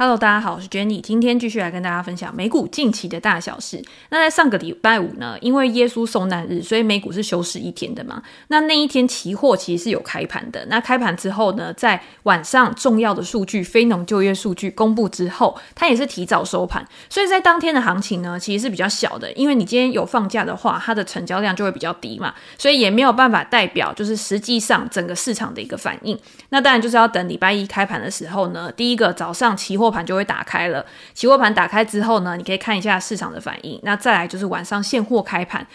Hello，大家好，我是 Jenny，今天继续来跟大家分享美股近期的大小事。那在上个礼拜五呢，因为耶稣受难日，所以美股是休市一天的嘛。那那一天期货其实是有开盘的。那开盘之后呢，在晚上重要的数据非农就业数据公布之后，它也是提早收盘，所以在当天的行情呢，其实是比较小的。因为你今天有放假的话，它的成交量就会比较低嘛，所以也没有办法代表就是实际上整个市场的一个反应。那当然就是要等礼拜一开盘的时候呢，第一个早上期货盘就会打开了，期货盘打开之后呢，你可以看一下市场的反应。那再来就是晚上现货开盘。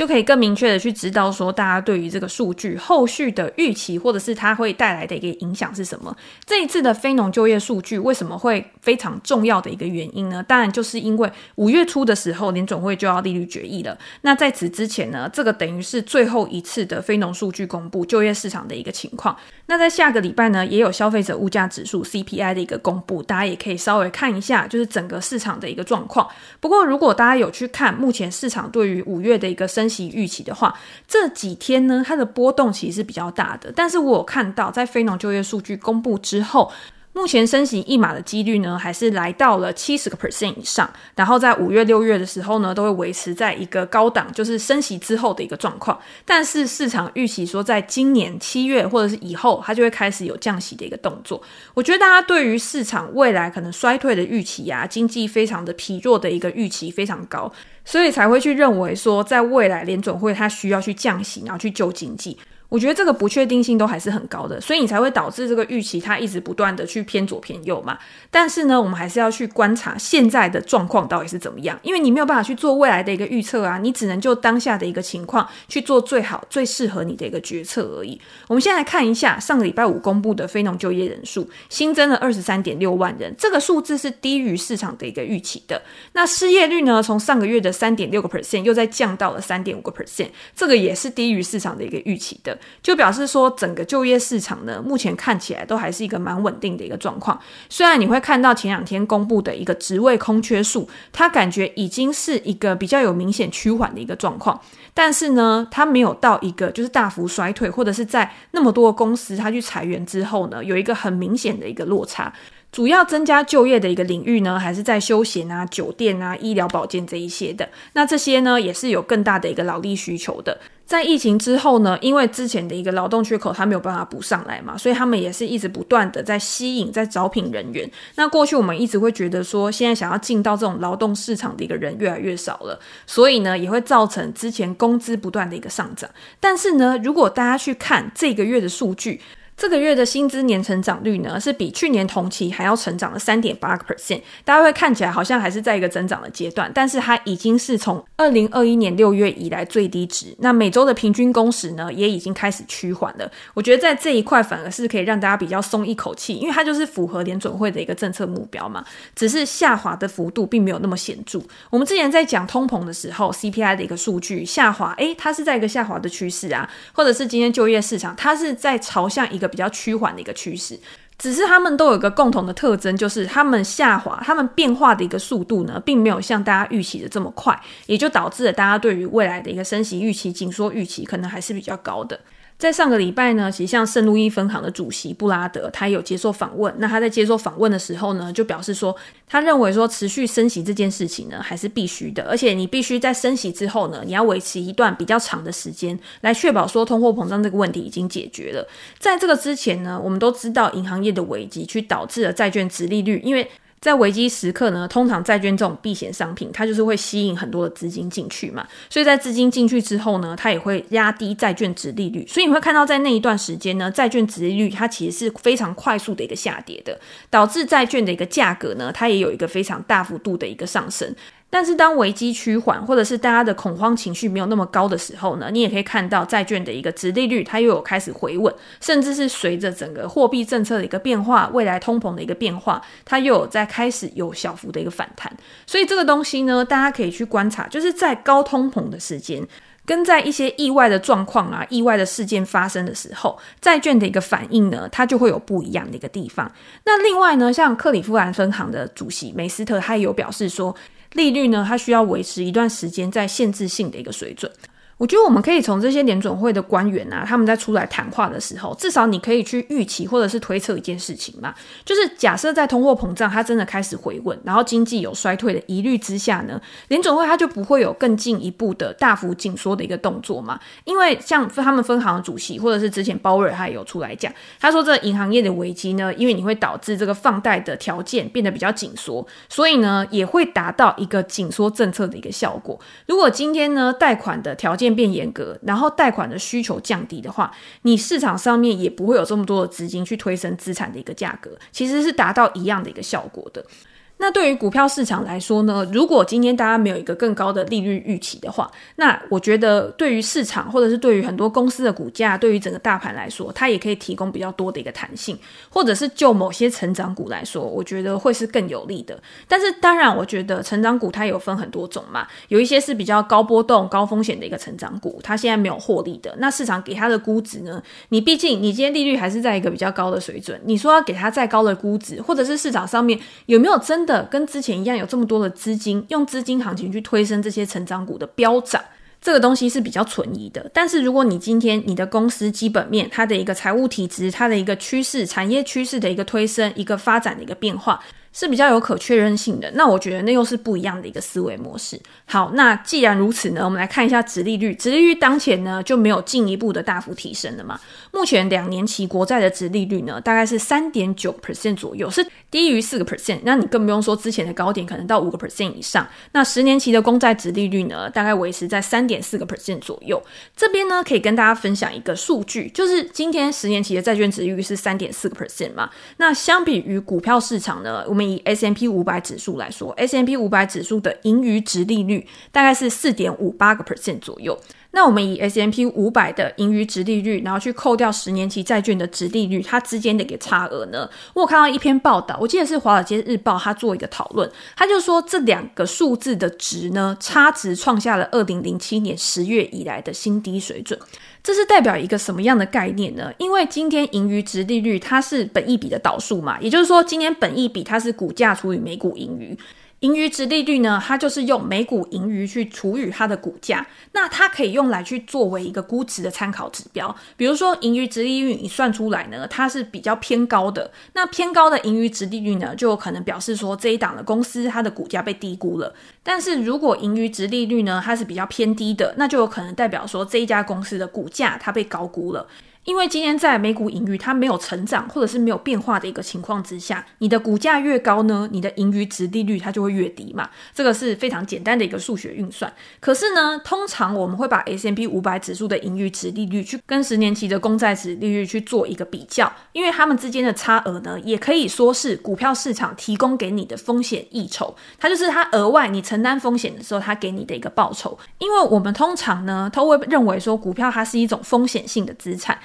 就可以更明确的去知道说，大家对于这个数据后续的预期，或者是它会带来的一个影响是什么？这一次的非农就业数据为什么会非常重要的一个原因呢？当然就是因为五月初的时候，联总会就要利率决议了。那在此之前呢，这个等于是最后一次的非农数据公布，就业市场的一个情况。那在下个礼拜呢，也有消费者物价指数 CPI 的一个公布，大家也可以稍微看一下，就是整个市场的一个状况。不过，如果大家有去看目前市场对于五月的一个升息预期的话，这几天呢，它的波动其实是比较大的。但是我有看到，在非农就业数据公布之后，目前升息一码的几率呢，还是来到了七十个 percent 以上。然后在五月、六月的时候呢，都会维持在一个高档，就是升息之后的一个状况。但是市场预期说，在今年七月或者是以后，它就会开始有降息的一个动作。我觉得大家对于市场未来可能衰退的预期呀、啊，经济非常的疲弱的一个预期非常高，所以才会去认为说，在未来联准会它需要去降息，然后去救经济。我觉得这个不确定性都还是很高的，所以你才会导致这个预期它一直不断的去偏左偏右嘛。但是呢，我们还是要去观察现在的状况到底是怎么样，因为你没有办法去做未来的一个预测啊，你只能就当下的一个情况去做最好、最适合你的一个决策而已。我们先来看一下上个礼拜五公布的非农就业人数，新增了二十三点六万人，这个数字是低于市场的一个预期的。那失业率呢，从上个月的三点六个 percent 又再降到了三点五个 percent，这个也是低于市场的一个预期的。就表示说，整个就业市场呢，目前看起来都还是一个蛮稳定的一个状况。虽然你会看到前两天公布的一个职位空缺数，它感觉已经是一个比较有明显趋缓的一个状况，但是呢，它没有到一个就是大幅衰退，或者是在那么多公司它去裁员之后呢，有一个很明显的一个落差。主要增加就业的一个领域呢，还是在休闲啊、酒店啊、医疗保健这一些的。那这些呢，也是有更大的一个劳力需求的。在疫情之后呢，因为之前的一个劳动缺口它没有办法补上来嘛，所以他们也是一直不断的在吸引、在招聘人员。那过去我们一直会觉得说，现在想要进到这种劳动市场的一个人越来越少了，所以呢，也会造成之前工资不断的一个上涨。但是呢，如果大家去看这个月的数据，这个月的薪资年成长率呢，是比去年同期还要成长了三点八个 percent。大家会看起来好像还是在一个增长的阶段，但是它已经是从二零二一年六月以来最低值。那每周的平均工时呢，也已经开始趋缓了。我觉得在这一块反而是可以让大家比较松一口气，因为它就是符合联准会的一个政策目标嘛。只是下滑的幅度并没有那么显著。我们之前在讲通膨的时候，CPI 的一个数据下滑，诶，它是在一个下滑的趋势啊，或者是今天就业市场，它是在朝向一个比较趋缓的一个趋势，只是他们都有一个共同的特征，就是他们下滑，他们变化的一个速度呢，并没有像大家预期的这么快，也就导致了大家对于未来的一个升息预期、紧缩预期，可能还是比较高的。在上个礼拜呢，其实像圣路易分行的主席布拉德，他有接受访问。那他在接受访问的时候呢，就表示说，他认为说持续升息这件事情呢，还是必须的，而且你必须在升息之后呢，你要维持一段比较长的时间，来确保说通货膨胀这个问题已经解决了。在这个之前呢，我们都知道银行业的危机，去导致了债券殖利率，因为在危机时刻呢，通常债券这种避险商品，它就是会吸引很多的资金进去嘛。所以在资金进去之后呢，它也会压低债券值利率。所以你会看到，在那一段时间呢，债券值利率它其实是非常快速的一个下跌的，导致债券的一个价格呢，它也有一个非常大幅度的一个上升。但是当危机趋缓，或者是大家的恐慌情绪没有那么高的时候呢，你也可以看到债券的一个殖利率，它又有开始回稳，甚至是随着整个货币政策的一个变化，未来通膨的一个变化，它又有在开始有小幅的一个反弹。所以这个东西呢，大家可以去观察，就是在高通膨的时间，跟在一些意外的状况啊、意外的事件发生的时候，债券的一个反应呢，它就会有不一样的一个地方。那另外呢，像克里夫兰分行的主席梅斯特，他也有表示说，利率呢，它需要维持一段时间在限制性的一个水准。我觉得我们可以从这些联准会的官员啊，他们在出来谈话的时候，至少你可以去预期或者是推测一件事情嘛，就是假设在通货膨胀它真的开始回稳，然后经济有衰退的疑虑之下呢，联准会它就不会有更进一步的大幅紧缩的一个动作嘛。因为像他们分行主席或者是之前鲍威尔他也有出来讲，他说这银行业的危机呢，因为你会导致这个放贷的条件变得比较紧缩，所以呢也会达到一个紧缩政策的一个效果。如果今天呢贷款的条件变严格，然后贷款的需求降低的话，你市场上面也不会有这么多的资金去推升资产的一个价格，其实是达到一样的一个效果的。那对于股票市场来说呢，如果今天大家没有一个更高的利率预期的话，那我觉得对于市场或者是对于很多公司的股价，对于整个大盘来说，它也可以提供比较多的一个弹性，或者是就某些成长股来说，我觉得会是更有利的。但是当然，我觉得成长股它有分很多种嘛，有一些是比较高波动、高风险的一个成长股，它现在没有获利的，那市场给它的估值呢？你毕竟你今天利率还是在一个比较高的水准，你说要给它再高的估值，或者是市场上面有没有真？跟之前一样，有这么多的资金用资金行情去推升这些成长股的飙涨，这个东西是比较存疑的。但是如果你今天你的公司基本面、它的一个财务体质、它的一个趋势、产业趋势的一个推升、一个发展的一个变化，是比较有可确认性的，那我觉得那又是不一样的一个思维模式。好，那既然如此呢，我们来看一下殖利率。殖利率当前呢就没有进一步的大幅提升了嘛？目前两年期国债的殖利率呢大概是三点九 percent 左右，是低于四个 percent。那你更不用说之前的高点可能到五个 percent 以上。那十年期的公债殖利率呢大概维持在三点四个 percent 左右。这边呢可以跟大家分享一个数据，就是今天十年期的债券殖利率是三点四个 percent 嘛？那相比于股票市场呢，我们以 S M P 五百指数来说 S M P 五百指数的盈余值利率大概是四点五八个 percent 左右。那我们以 S M P 五百的盈余值利率，然后去扣掉十年期债券的值利率，它之间的一个差额呢？我有看到一篇报道，我记得是《华尔街日报》它做一个讨论，它就说这两个数字的值呢，差值创下了二零零七年十月以来的新低水准。这是代表一个什么样的概念呢？因为今天盈余值利率它是本益比的导数嘛，也就是说今天本益比它是股价除以每股盈余。盈余值利率呢，它就是用每股盈余去除以它的股价，那它可以用来去作为一个估值的参考指标。比如说盈余值利率你算出来呢，它是比较偏高的，那偏高的盈余值利率呢，就有可能表示说这一档的公司它的股价被低估了。但是如果盈余值利率呢，它是比较偏低的，那就有可能代表说这一家公司的股价它被高估了。因为今天在美股盈余它没有成长或者是没有变化的一个情况之下，你的股价越高呢，你的盈余值利率它就会越低嘛。这个是非常简单的一个数学运算。可是呢，通常我们会把 S M P 五百指数的盈余值利率去跟十年期的公债值利率去做一个比较，因为它们之间的差额呢，也可以说是股票市场提供给你的风险益酬，它就是它额外你承担风险的时候，它给你的一个报酬。因为我们通常呢，都会认为说股票它是一种风险性的资产。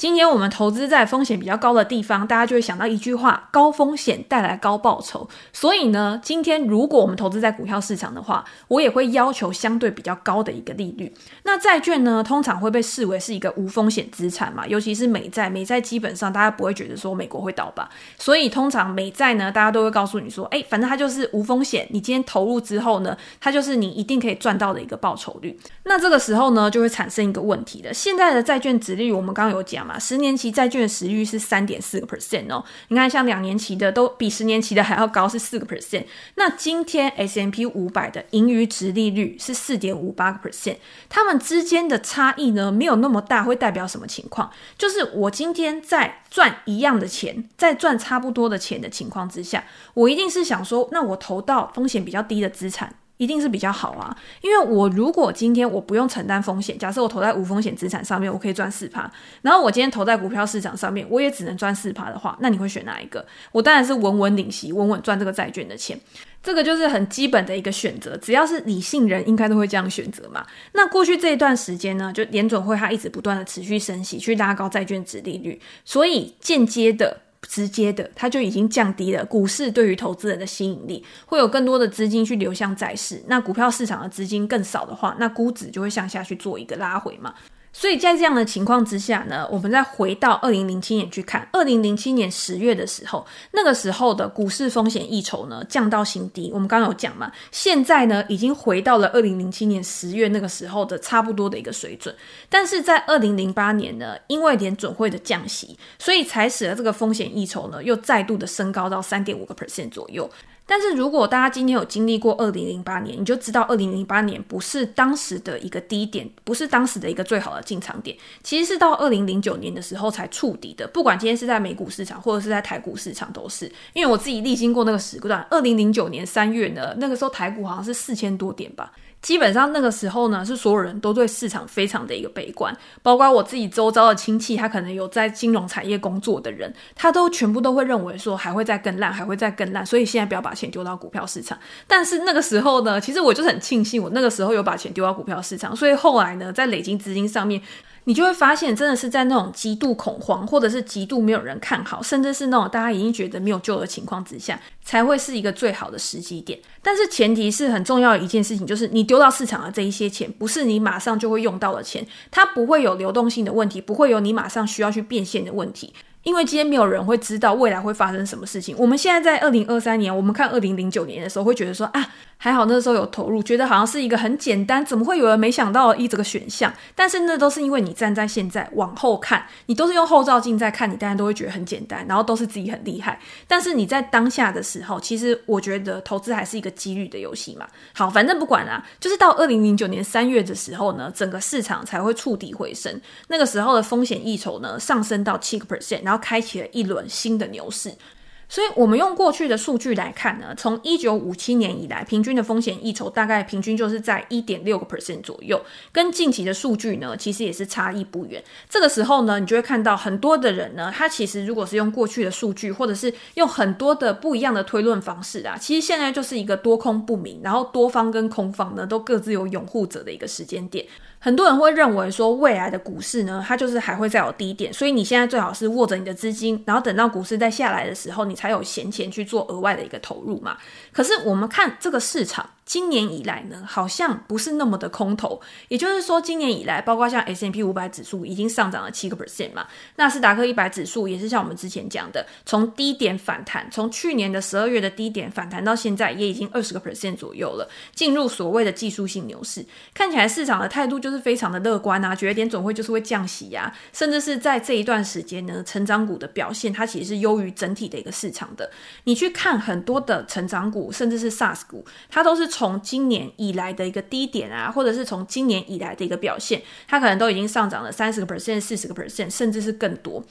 今天我们投资在风险比较高的地方，大家就会想到一句话：高风险带来高报酬。所以呢，今天如果我们投资在股票市场的话，我也会要求相对比较高的一个利率。那债券呢，通常会被视为是一个无风险资产嘛，尤其是美债。美债基本上大家不会觉得说美国会倒吧，所以通常美债呢，大家都会告诉你说，哎，反正它就是无风险。你今天投入之后呢，它就是你一定可以赚到的一个报酬率。那这个时候呢，就会产生一个问题了。现在的债券殖利率，我们刚刚有讲嘛。十年期债券的殖利率是三点四个 percent 哦，你看像两年期的都比十年期的还要高，是四个 percent。那今天 S M P 五百的盈余值利率是四点五八个 percent，它们之间的差异呢，没有那么大，会代表什么情况？就是我今天在赚一样的钱，在赚差不多的钱的情况之下，我一定是想说，那我投到风险比较低的资产。一定是比较好啊，因为我如果今天我不用承担风险，假设我投在无风险资产上面，我可以赚四趴，然后我今天投在股票市场上面，我也只能赚四趴的话，那你会选哪一个？我当然是稳稳领息，稳稳赚这个债券的钱，这个就是很基本的一个选择，只要是理性人应该都会这样选择嘛。那过去这一段时间呢，就联准会它一直不断的持续升息，去拉高债券殖利率，所以间接的。直接的，它就已经降低了股市对于投资人的吸引力，会有更多的资金去流向债市。那股票市场的资金更少的话，那估值就会向下去做一个拉回嘛。所以在这样的情况之下呢，我们再回到二零零七年去看，二零零七年十月的时候，那个时候的股市风险溢酬呢降到新低。我们刚刚有讲嘛，现在呢已经回到了二零零七年十月那个时候的差不多的一个水准。但是在二零零八年呢，因为联准会的降息，所以才使得这个风险溢酬呢又再度的升高到三点五个 percent 左右。但是如果大家今天有经历过二零零八年，你就知道二零零八年不是当时的一个低点，不是当时的一个最好的进场点，其实是到二零零九年的时候才触底的。不管今天是在美股市场或者是在台股市场，都是因为我自己历经过那个时段。二零零九年三月呢，那个时候台股好像是四千多点吧。基本上那个时候呢，是所有人都对市场非常的一个悲观，包括我自己周遭的亲戚，他可能有在金融产业工作的人，他都全部都会认为说还会再更烂，还会再更烂，所以现在不要把钱丢到股票市场。但是那个时候呢，其实我就是很庆幸，我那个时候有把钱丢到股票市场，所以后来呢，在累积资金上面。你就会发现，真的是在那种极度恐慌，或者是极度没有人看好，甚至是那种大家已经觉得没有救的情况之下，才会是一个最好的时机点。但是前提是很重要的一件事情，就是你丢到市场的这一些钱，不是你马上就会用到的钱，它不会有流动性的问题，不会有你马上需要去变现的问题。因为今天没有人会知道未来会发生什么事情。我们现在在二零二三年，我们看二零零九年的时候，会觉得说啊，还好那时候有投入，觉得好像是一个很简单，怎么会有人没想到一这个选项？但是那都是因为你站在现在往后看，你都是用后照镜在看，你当然都会觉得很简单，然后都是自己很厉害。但是你在当下的时候，其实我觉得投资还是一个几率的游戏嘛。好，反正不管啦，就是到二零零九年三月的时候呢，整个市场才会触底回升，那个时候的风险溢酬呢上升到七个 percent。然后开启了一轮新的牛市。所以，我们用过去的数据来看呢，从一九五七年以来，平均的风险溢酬大概平均就是在一点六个 percent 左右，跟近期的数据呢，其实也是差异不远。这个时候呢，你就会看到很多的人呢，他其实如果是用过去的数据，或者是用很多的不一样的推论方式啊，其实现在就是一个多空不明，然后多方跟空方呢都各自有拥护者的一个时间点。很多人会认为说，未来的股市呢，它就是还会再有低点，所以你现在最好是握着你的资金，然后等到股市再下来的时候，你才有闲钱去做额外的一个投入嘛。可是我们看这个市场。今年以来呢，好像不是那么的空头，也就是说，今年以来，包括像 S&P 五百指数已经上涨了七个 percent 嘛，纳斯达克一百指数也是像我们之前讲的，从低点反弹，从去年的十二月的低点反弹到现在，也已经二十个 percent 左右了，进入所谓的技术性牛市。看起来市场的态度就是非常的乐观啊，觉得联总会就是会降息呀、甚至是在这一段时间呢，成长股的表现它其实是优于整体的一个市场的。你去看很多的成长股，甚至是 SaaS 股，它都是从从今年以来的一个低点啊，或者是从今年以来的一个表现，它可能都已经上涨了三十个 percent、四十个 percent，甚至是更多。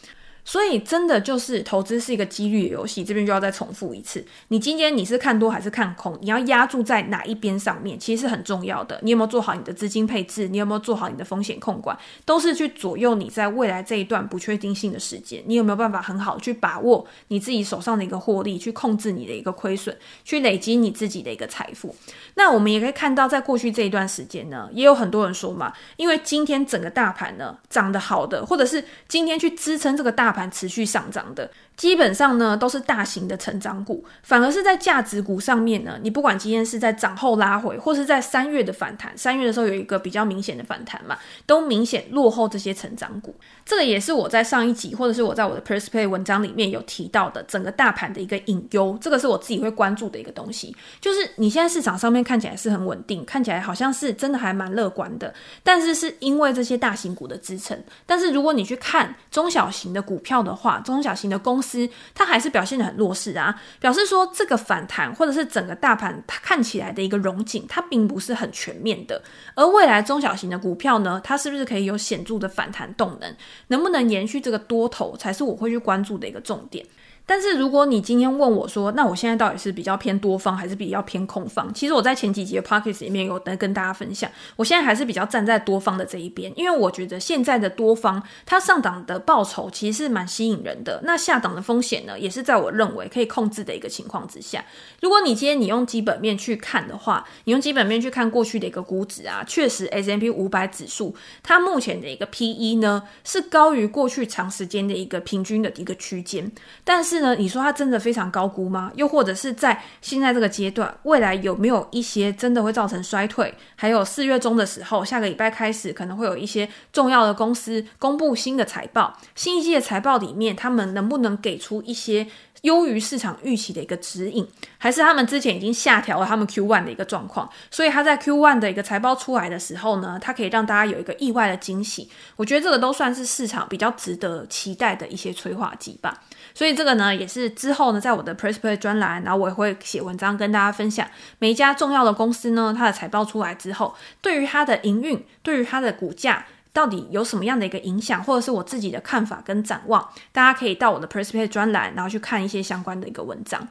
所以，真的就是投资是一个几率的游戏。这边就要再重复一次：你今天你是看多还是看空？你要押注在哪一边上面，其实是很重要的。你有没有做好你的资金配置？你有没有做好你的风险控管？都是去左右你在未来这一段不确定性的时间，你有没有办法很好去把握你自己手上的一个获利，去控制你的一个亏损，去累积你自己的一个财富？那我们也可以看到，在过去这一段时间呢，也有很多人说嘛，因为今天整个大盘呢涨得好的，或者是今天去支撑这个大盘。持续上涨的。基本上呢，都是大型的成长股，反而是在价值股上面呢，你不管今天是在涨后拉回，或是在三月的反弹，三月的时候有一个比较明显的反弹嘛，都明显落后这些成长股。这个也是我在上一集，或者是我在我的 PressPlay 文章里面有提到的，整个大盘的一个隐忧。这个是我自己会关注的一个东西，就是你现在市场上面看起来是很稳定，看起来好像是真的还蛮乐观的，但是是因为这些大型股的支撑。但是如果你去看中小型的股票的话，中小型的公司。它还是表现的很弱势啊，表示说这个反弹或者是整个大盘它看起来的一个融景，它并不是很全面的。而未来中小型的股票呢，它是不是可以有显著的反弹动能？能不能延续这个多头，才是我会去关注的一个重点。但是如果你今天问我说，那我现在到底是比较偏多方还是比较偏空方？其实我在前几集的 Podcast 里面有在跟大家分享，我现在还是比较站在多方的这一边，因为我觉得现在的多方它上档的报酬其实是蛮吸引人的，那下档的风险呢，也是在我认为可以控制的一个情况之下。如果你今天你用基本面去看的话，你用基本面去看过去的一个估值啊，确实 S M P 五百指数它目前的一个 PE 呢是高于过去长时间的一个平均的一个区间，但是。呢，你说它真的非常高估吗？又或者是在现在这个阶段，未来有没有一些真的会造成衰退？还有四月中的时候，下个礼拜开始可能会有一些重要的公司公布新的财报，新一季的财报里面，他们能不能给出一些优于市场预期的一个指引？还是他们之前已经下调了他们 Q one 的一个状况，所以他在 Q one 的一个财报出来的时候呢，它可以让大家有一个意外的惊喜。我觉得这个都算是市场比较值得期待的一些催化剂吧。所以这个呢，也是之后呢，在我的 Press Play 专栏，然后我也会写文章跟大家分享每一家重要的公司呢，它的财报出来之后，对于它的营运，对于它的股价。到底有什么样的一个影响，或者是我自己的看法跟展望，大家可以到我的 Press Play 专栏，然后去看一些相关的一个文章。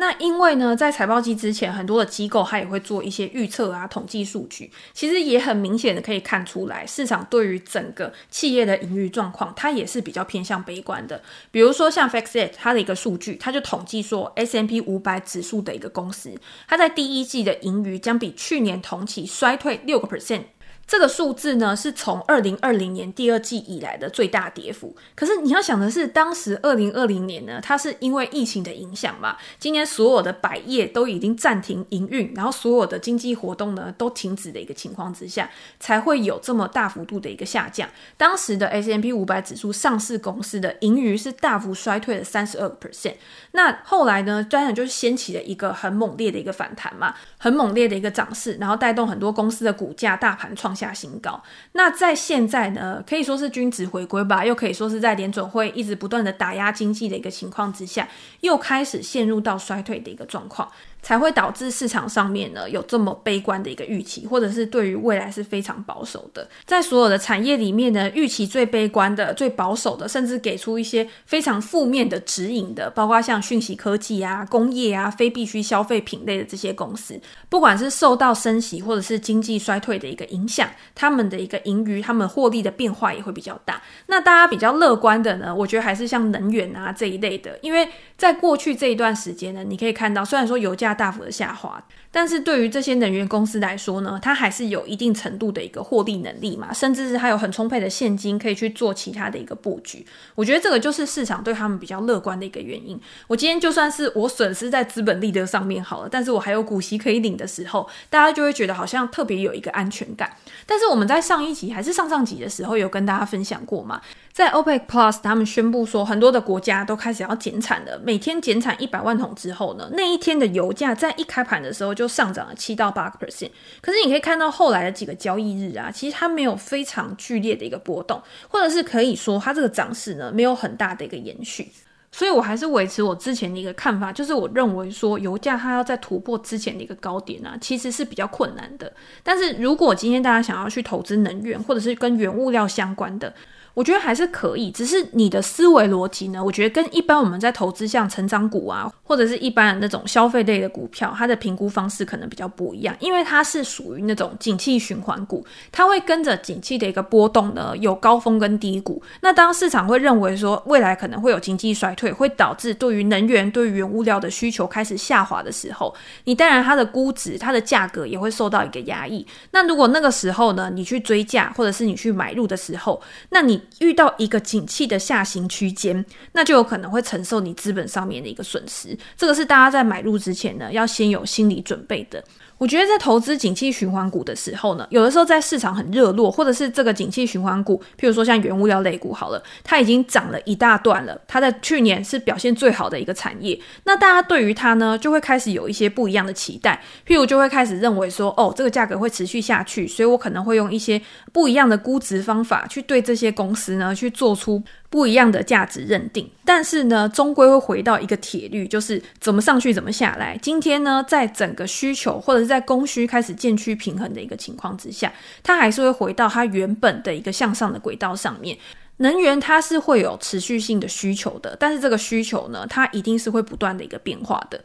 那因为呢，在财报季之前，很多的机构它也会做一些预测啊、统计数据，其实也很明显的可以看出来，市场对于整个企业的盈余状况，它也是比较偏向悲观的。比如说像 FactSet 它的一个数据，它就统计说，S M P 五百指数的一个公司，它在第一季的盈余将比去年同期衰退六个 percent。这个数字呢，是从二零二零年第二季以来的最大跌幅。可是你要想的是，当时二零二零年呢，它是因为疫情的影响嘛，今年所有的百业都已经暂停营运，然后所有的经济活动呢都停止的一个情况之下，才会有这么大幅度的一个下降。当时的 S M P 五百指数上市公司的盈余是大幅衰退了三十二个 percent。那后来呢，当然就是掀起了一个很猛烈的一个反弹嘛，很猛烈的一个涨势，然后带动很多公司的股价大盘创下新高。那在现在呢，可以说是均值回归吧，又可以说是在联准会一直不断的打压经济的一个情况之下，又开始陷入到衰退的一个状况。才会导致市场上面呢有这么悲观的一个预期，或者是对于未来是非常保守的。在所有的产业里面呢，预期最悲观的、最保守的，甚至给出一些非常负面的指引的，包括像讯息科技啊、工业啊、非必需消费品类的这些公司，不管是受到升息或者是经济衰退的一个影响，他们的一个盈余、他们获利的变化也会比较大。那大家比较乐观的呢，我觉得还是像能源啊这一类的，因为在过去这一段时间呢，你可以看到，虽然说油价大幅的下滑，但是对于这些能源公司来说呢，它还是有一定程度的一个获利能力嘛，甚至是它有很充沛的现金可以去做其他的一个布局。我觉得这个就是市场对他们比较乐观的一个原因。我今天就算是我损失在资本利得上面好了，但是我还有股息可以领的时候，大家就会觉得好像特别有一个安全感。但是我们在上一集还是上上集的时候有跟大家分享过嘛。在 OPEC Plus 他们宣布说，很多的国家都开始要减产了，每天减产一百万桶之后呢，那一天的油价在一开盘的时候就上涨了七到八个 percent。可是你可以看到后来的几个交易日啊，其实它没有非常剧烈的一个波动，或者是可以说它这个涨势呢没有很大的一个延续。所以我还是维持我之前的一个看法，就是我认为说油价它要再突破之前的一个高点啊，其实是比较困难的。但是如果今天大家想要去投资能源，或者是跟原物料相关的，我觉得还是可以，只是你的思维逻辑呢，我觉得跟一般我们在投资像成长股啊，或者是一般的那种消费类的股票，它的评估方式可能比较不一样，因为它是属于那种景气循环股，它会跟着景气的一个波动呢，有高峰跟低谷。那当市场会认为说未来可能会有经济衰退，会导致对于能源、对于原物料的需求开始下滑的时候，你当然它的估值、它的价格也会受到一个压抑。那如果那个时候呢，你去追价或者是你去买入的时候，那你遇到一个景气的下行区间，那就有可能会承受你资本上面的一个损失。这个是大家在买入之前呢，要先有心理准备的。我觉得在投资景气循环股的时候呢，有的时候在市场很热络，或者是这个景气循环股，譬如说像原物料类股好了，它已经涨了一大段了，它在去年是表现最好的一个产业，那大家对于它呢，就会开始有一些不一样的期待，譬如就会开始认为说，哦，这个价格会持续下去，所以我可能会用一些不一样的估值方法去对这些公司呢去做出。不一样的价值认定，但是呢，终归会回到一个铁律，就是怎么上去怎么下来。今天呢，在整个需求或者在供需开始渐趋平衡的一个情况之下，它还是会回到它原本的一个向上的轨道上面。能源它是会有持续性的需求的，但是这个需求呢，它一定是会不断的一个变化的。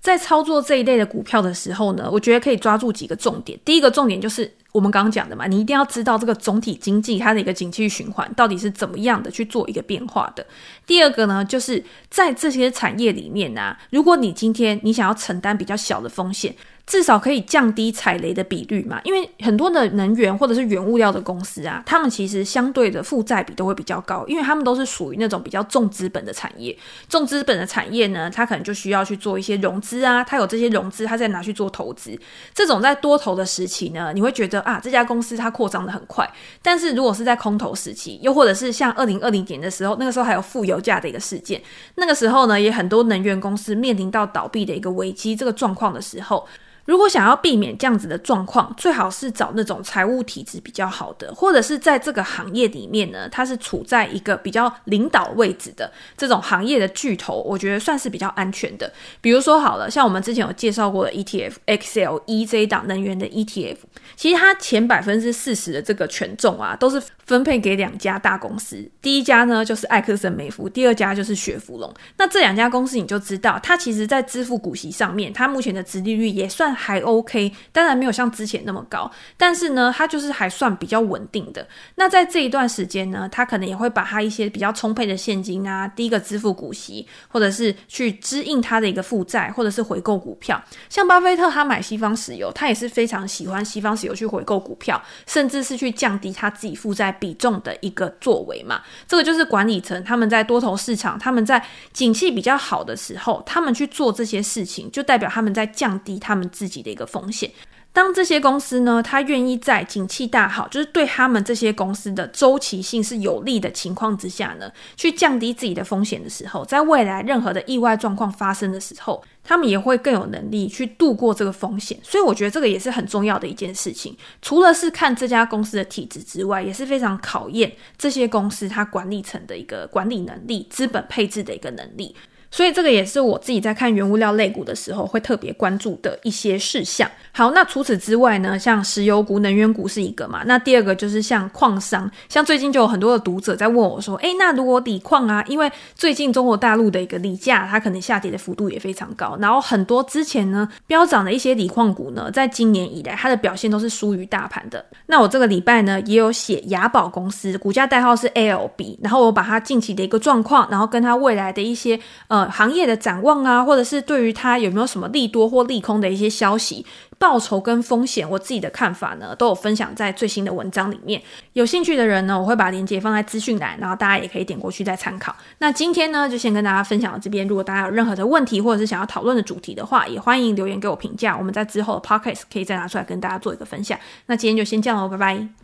在操作这一类的股票的时候呢，我觉得可以抓住几个重点。第一个重点就是。我们刚刚讲的嘛，你一定要知道这个总体经济它的一个景气循环到底是怎么样的去做一个变化的。第二个呢，就是在这些产业里面呢、如果你今天你想要承担比较小的风险。至少可以降低踩雷的比率嘛，因为很多的能源或者是原物料的公司啊，他们其实相对的负债比都会比较高，因为他们都是属于那种比较重资本的产业。重资本的产业呢，它可能就需要去做一些融资啊，它有这些融资，它再拿去做投资。这种在多头的时期呢，你会觉得啊，这家公司它扩张得很快。但是如果是在空头时期，又或者是像二零二零年的时候，那个时候还有负油价的一个事件，那个时候呢，也很多能源公司面临到倒闭的一个危机这个状况的时候。如果想要避免这样子的状况，最好是找那种财务体质比较好的，或者是在这个行业里面呢，它是处在一个比较领导位置的这种行业的巨头，我觉得算是比较安全的。比如说好了，像我们之前有介绍过的 ETF XLE 这一档能源的 ETF，其实它前百分之四十的这个权重啊，都是分配给两家大公司。第一家呢就是艾克森美孚，第二家就是雪佛龙。那这两家公司你就知道，它其实在支付股息上面，它目前的殖利率也算。还 OK，当然没有像之前那么高，但是呢，它就是还算比较稳定的。那在这一段时间呢，它可能也会把它一些比较充沛的现金啊，第一个支付股息，或者是去支应它的一个负债，或者是回购股票。像巴菲特他买西方石油，他也是非常喜欢西方石油去回购股票，甚至是去降低他自己负债比重的一个作为嘛。这个就是管理层他们在多头市场，他们在景气比较好的时候，他们去做这些事情，就代表他们在降低他们自自己的一个风险。当这些公司呢，他愿意在景气大好，就是对他们这些公司的周期性是有利的情况之下呢，去降低自己的风险的时候，在未来任何的意外状况发生的时候，他们也会更有能力去度过这个风险。所以我觉得这个也是很重要的一件事情。除了是看这家公司的体质之外，也是非常考验这些公司它管理层的一个管理能力、资本配置的一个能力。所以这个也是我自己在看原物料类股的时候会特别关注的一些事项。好，那除此之外呢，像石油股、能源股是一个嘛？那第二个就是像矿商，像最近就有很多的读者在问我说，诶，那如果锂矿啊，因为最近中国大陆的一个锂价它可能下跌的幅度也非常高，然后很多之前呢飙涨的一些锂矿股呢，在今年以来它的表现都是输于大盘的。那我这个礼拜呢也有写雅宝公司，股价代号是 LB，然后我把它近期的一个状况，然后跟它未来的一些呃行业的展望啊，或者是对于它有没有什么利多或利空的一些消息、报酬跟风险，我自己的看法呢，都有分享在最新的文章里面。有兴趣的人呢，我会把链接放在资讯栏，然后大家也可以点过去再参考。那今天呢，就先跟大家分享到这边。如果大家有任何的问题，或者是想要讨论的主题的话，也欢迎留言给我评价。我们在之后的 podcast 可以再拿出来跟大家做一个分享。那今天就先这样喽，拜拜。